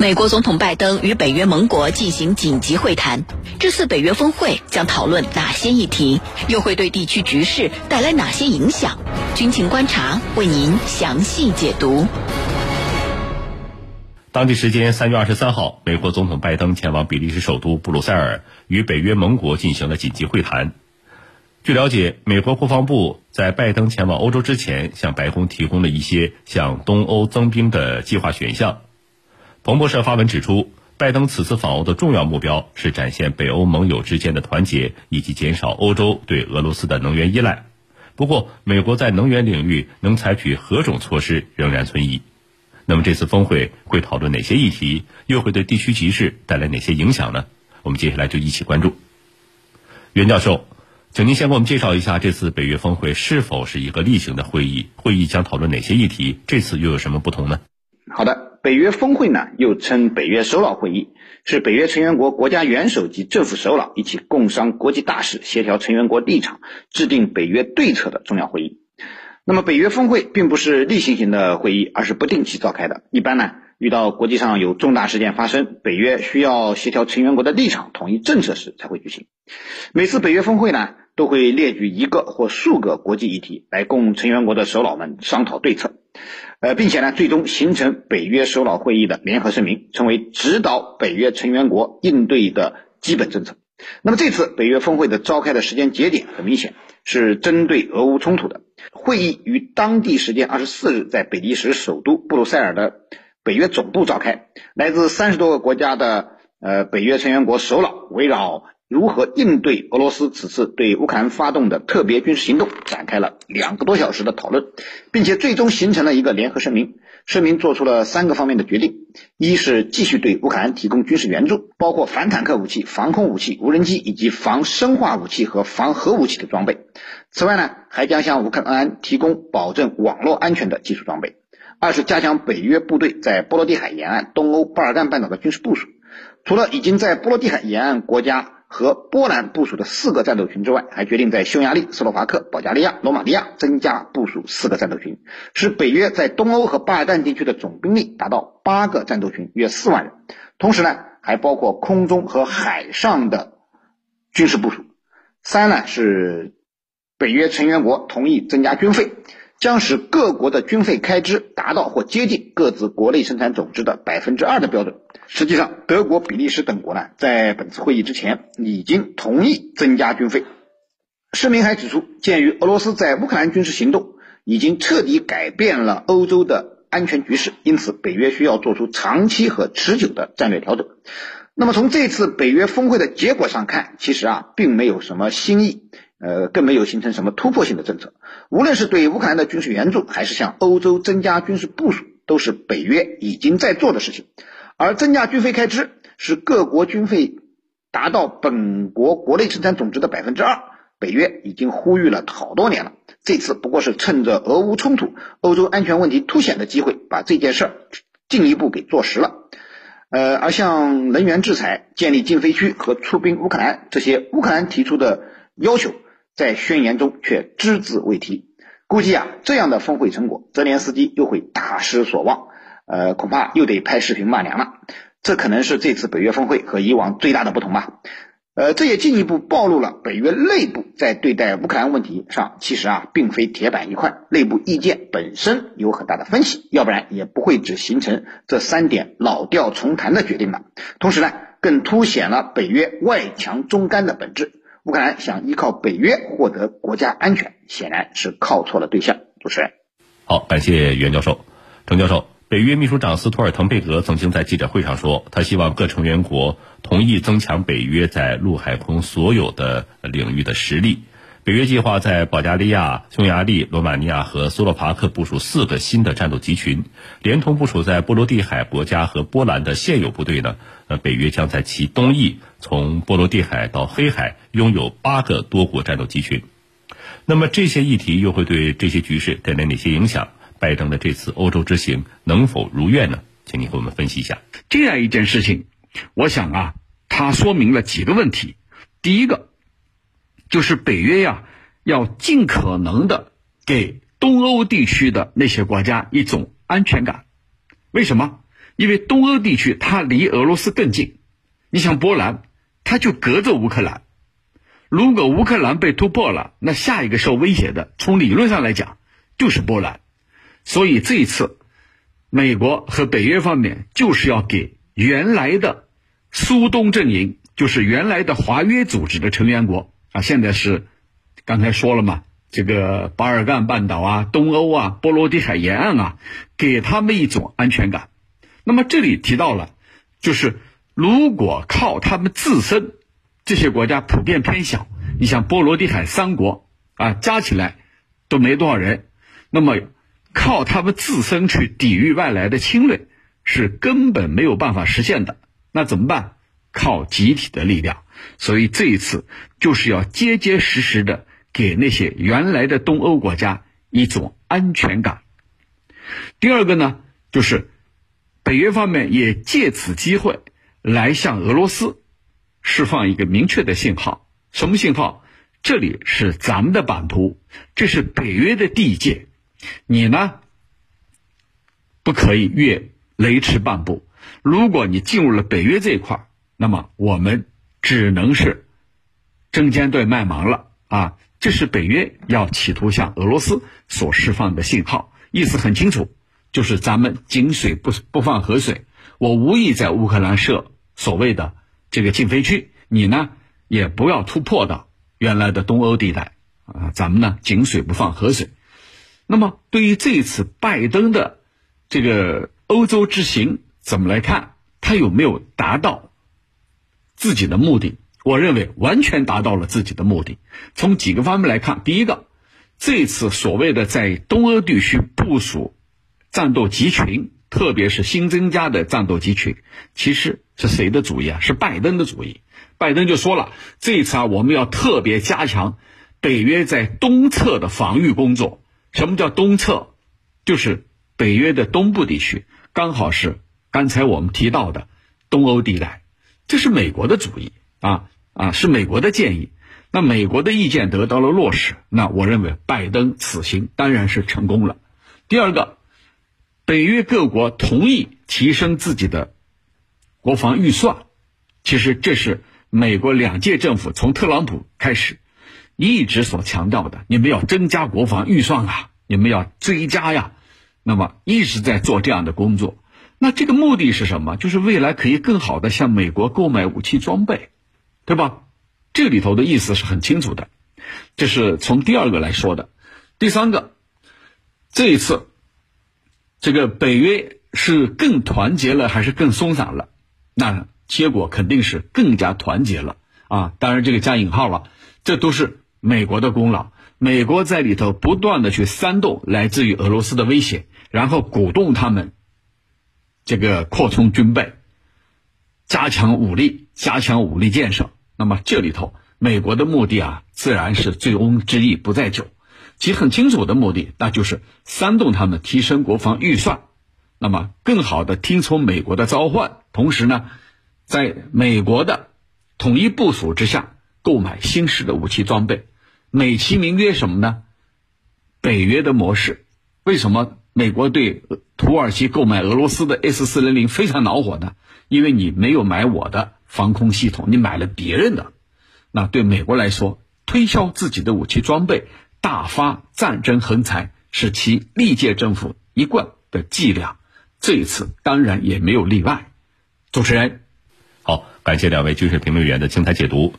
美国总统拜登与北约盟国进行紧急会谈，这次北约峰会将讨论哪些议题？又会对地区局势带来哪些影响？军情观察为您详细解读。当地时间三月二十三号，美国总统拜登前往比利时首都布鲁塞尔，与北约盟国进行了紧急会谈。据了解，美国国防部在拜登前往欧洲之前，向白宫提供了一些向东欧增兵的计划选项。彭博社发文指出，拜登此次访欧的重要目标是展现北欧盟友之间的团结，以及减少欧洲对俄罗斯的能源依赖。不过，美国在能源领域能采取何种措施仍然存疑。那么，这次峰会会讨论哪些议题？又会对地区局势带来哪些影响呢？我们接下来就一起关注。袁教授，请您先给我们介绍一下这次北约峰会是否是一个例行的会议？会议将讨论哪些议题？这次又有什么不同呢？好的。北约峰会呢，又称北约首脑会议，是北约成员国国家元首及政府首脑一起共商国际大事、协调成员国立场、制定北约对策的重要会议。那么，北约峰会并不是例行型的会议，而是不定期召开的。一般呢，遇到国际上有重大事件发生，北约需要协调成员国的立场、统一政策时才会举行。每次北约峰会呢，都会列举一个或数个国际议题，来供成员国的首脑们商讨对策。呃，并且呢，最终形成北约首脑会议的联合声明，成为指导北约成员国应对的基本政策。那么这次北约峰会的召开的时间节点很明显是针对俄乌冲突的。会议于当地时间二十四日在比利时首都布鲁塞尔的北约总部召开，来自三十多个国家的呃北约成员国首脑围绕。如何应对俄罗斯此次对乌克兰发动的特别军事行动，展开了两个多小时的讨论，并且最终形成了一个联合声明。声明做出了三个方面的决定：一是继续对乌克兰提供军事援助，包括反坦克武器、防空武器、无人机以及防生化武器和防核武器的装备；此外呢，还将向乌克兰提供保证网络安全的技术装备；二是加强北约部队在波罗的海沿岸、东欧、巴尔干半岛的军事部署。除了已经在波罗的海沿岸国家。和波兰部署的四个战斗群之外，还决定在匈牙利、斯洛伐克、保加利亚、罗马尼亚增加部署四个战斗群，使北约在东欧和巴尔干地区的总兵力达到八个战斗群，约四万人。同时呢，还包括空中和海上的军事部署。三呢是北约成员国同意增加军费。将使各国的军费开支达到或接近各自国内生产总值的百分之二的标准。实际上，德国、比利时等国呢，在本次会议之前已经同意增加军费。声明还指出，鉴于俄罗斯在乌克兰军事行动已经彻底改变了欧洲的安全局势，因此北约需要做出长期和持久的战略调整。那么，从这次北约峰会的结果上看，其实啊，并没有什么新意。呃，更没有形成什么突破性的政策。无论是对乌克兰的军事援助，还是向欧洲增加军事部署，都是北约已经在做的事情。而增加军费开支，使各国军费达到本国国内生产总值的百分之二，北约已经呼吁了好多年了。这次不过是趁着俄乌冲突、欧洲安全问题凸显的机会，把这件事儿进一步给做实了。呃，而像能源制裁、建立禁飞区和出兵乌克兰这些乌克兰提出的要求。在宣言中却只字未提，估计啊，这样的峰会成果，泽连斯基又会大失所望，呃，恐怕又得拍视频骂娘了。这可能是这次北约峰会和以往最大的不同吧。呃，这也进一步暴露了北约内部在对待乌克兰问题上，其实啊，并非铁板一块，内部意见本身有很大的分歧，要不然也不会只形成这三点老调重弹的决定了。同时呢，更凸显了北约外强中干的本质。乌克兰想依靠北约获得国家安全，显然是靠错了对象。主持人，好，感谢袁教授、程教授。北约秘书长斯托尔滕贝格曾经在记者会上说，他希望各成员国同意增强北约在陆海空所有的领域的实力。北约计划在保加利亚、匈牙利、罗马尼亚和斯洛伐克部署四个新的战斗集群，连同部署在波罗的海国家和波兰的现有部队呢。呃，北约将在其东翼，从波罗的海到黑海，拥有八个多国战斗集群。那么这些议题又会对这些局势带来哪些影响？拜登的这次欧洲之行能否如愿呢？请你给我们分析一下。这样一件事情，我想啊，它说明了几个问题。第一个。就是北约呀，要尽可能的给东欧地区的那些国家一种安全感。为什么？因为东欧地区它离俄罗斯更近，你像波兰，它就隔着乌克兰。如果乌克兰被突破了，那下一个受威胁的，从理论上来讲就是波兰。所以这一次，美国和北约方面就是要给原来的苏东阵营，就是原来的华约组织的成员国啊，现在是刚才说了嘛，这个巴尔干半岛啊、东欧啊、波罗的海沿岸啊，给他们一种安全感。那么这里提到了，就是如果靠他们自身。这些国家普遍偏小，你像波罗的海三国啊，加起来都没多少人，那么靠他们自身去抵御外来的侵略是根本没有办法实现的。那怎么办？靠集体的力量。所以这一次就是要结结实实的给那些原来的东欧国家一种安全感。第二个呢，就是北约方面也借此机会来向俄罗斯。释放一个明确的信号，什么信号？这里是咱们的版图，这是北约的地界，你呢不可以越雷池半步。如果你进入了北约这一块那么我们只能是针尖对麦芒了啊！这是北约要企图向俄罗斯所释放的信号，意思很清楚，就是咱们井水不不犯河水，我无意在乌克兰设所谓的。这个禁飞区，你呢也不要突破到原来的东欧地带啊！咱们呢井水不犯河水。那么对于这次拜登的这个欧洲之行，怎么来看？他有没有达到自己的目的？我认为完全达到了自己的目的。从几个方面来看，第一个，这次所谓的在东欧地区部署战斗集群。特别是新增加的战斗集群，其实是谁的主意啊？是拜登的主意。拜登就说了，这一次啊，我们要特别加强北约在东侧的防御工作。什么叫东侧？就是北约的东部地区，刚好是刚才我们提到的东欧地带。这是美国的主意啊啊，是美国的建议。那美国的意见得到了落实，那我认为拜登此行当然是成功了。第二个。北约各国同意提升自己的国防预算，其实这是美国两届政府从特朗普开始一直所强调的。你们要增加国防预算啊，你们要追加呀，那么一直在做这样的工作。那这个目的是什么？就是未来可以更好的向美国购买武器装备，对吧？这里头的意思是很清楚的。这是从第二个来说的。第三个，这一次。这个北约是更团结了还是更松散了？那结果肯定是更加团结了啊！当然这个加引号了，这都是美国的功劳。美国在里头不断的去煽动来自于俄罗斯的威胁，然后鼓动他们这个扩充军备、加强武力、加强武力建设。那么这里头美国的目的啊，自然是醉翁之意不在酒。其很清楚的目的，那就是煽动他们提升国防预算，那么更好的听从美国的召唤，同时呢，在美国的统一部署之下，购买新式的武器装备，美其名曰什么呢？北约的模式。为什么美国对土耳其购买俄罗斯的 S 四零零非常恼火呢？因为你没有买我的防空系统，你买了别人的。那对美国来说，推销自己的武器装备。大发战争横财是其历届政府一贯的伎俩，这一次当然也没有例外。主持人，好，感谢两位军事评论员的精彩解读。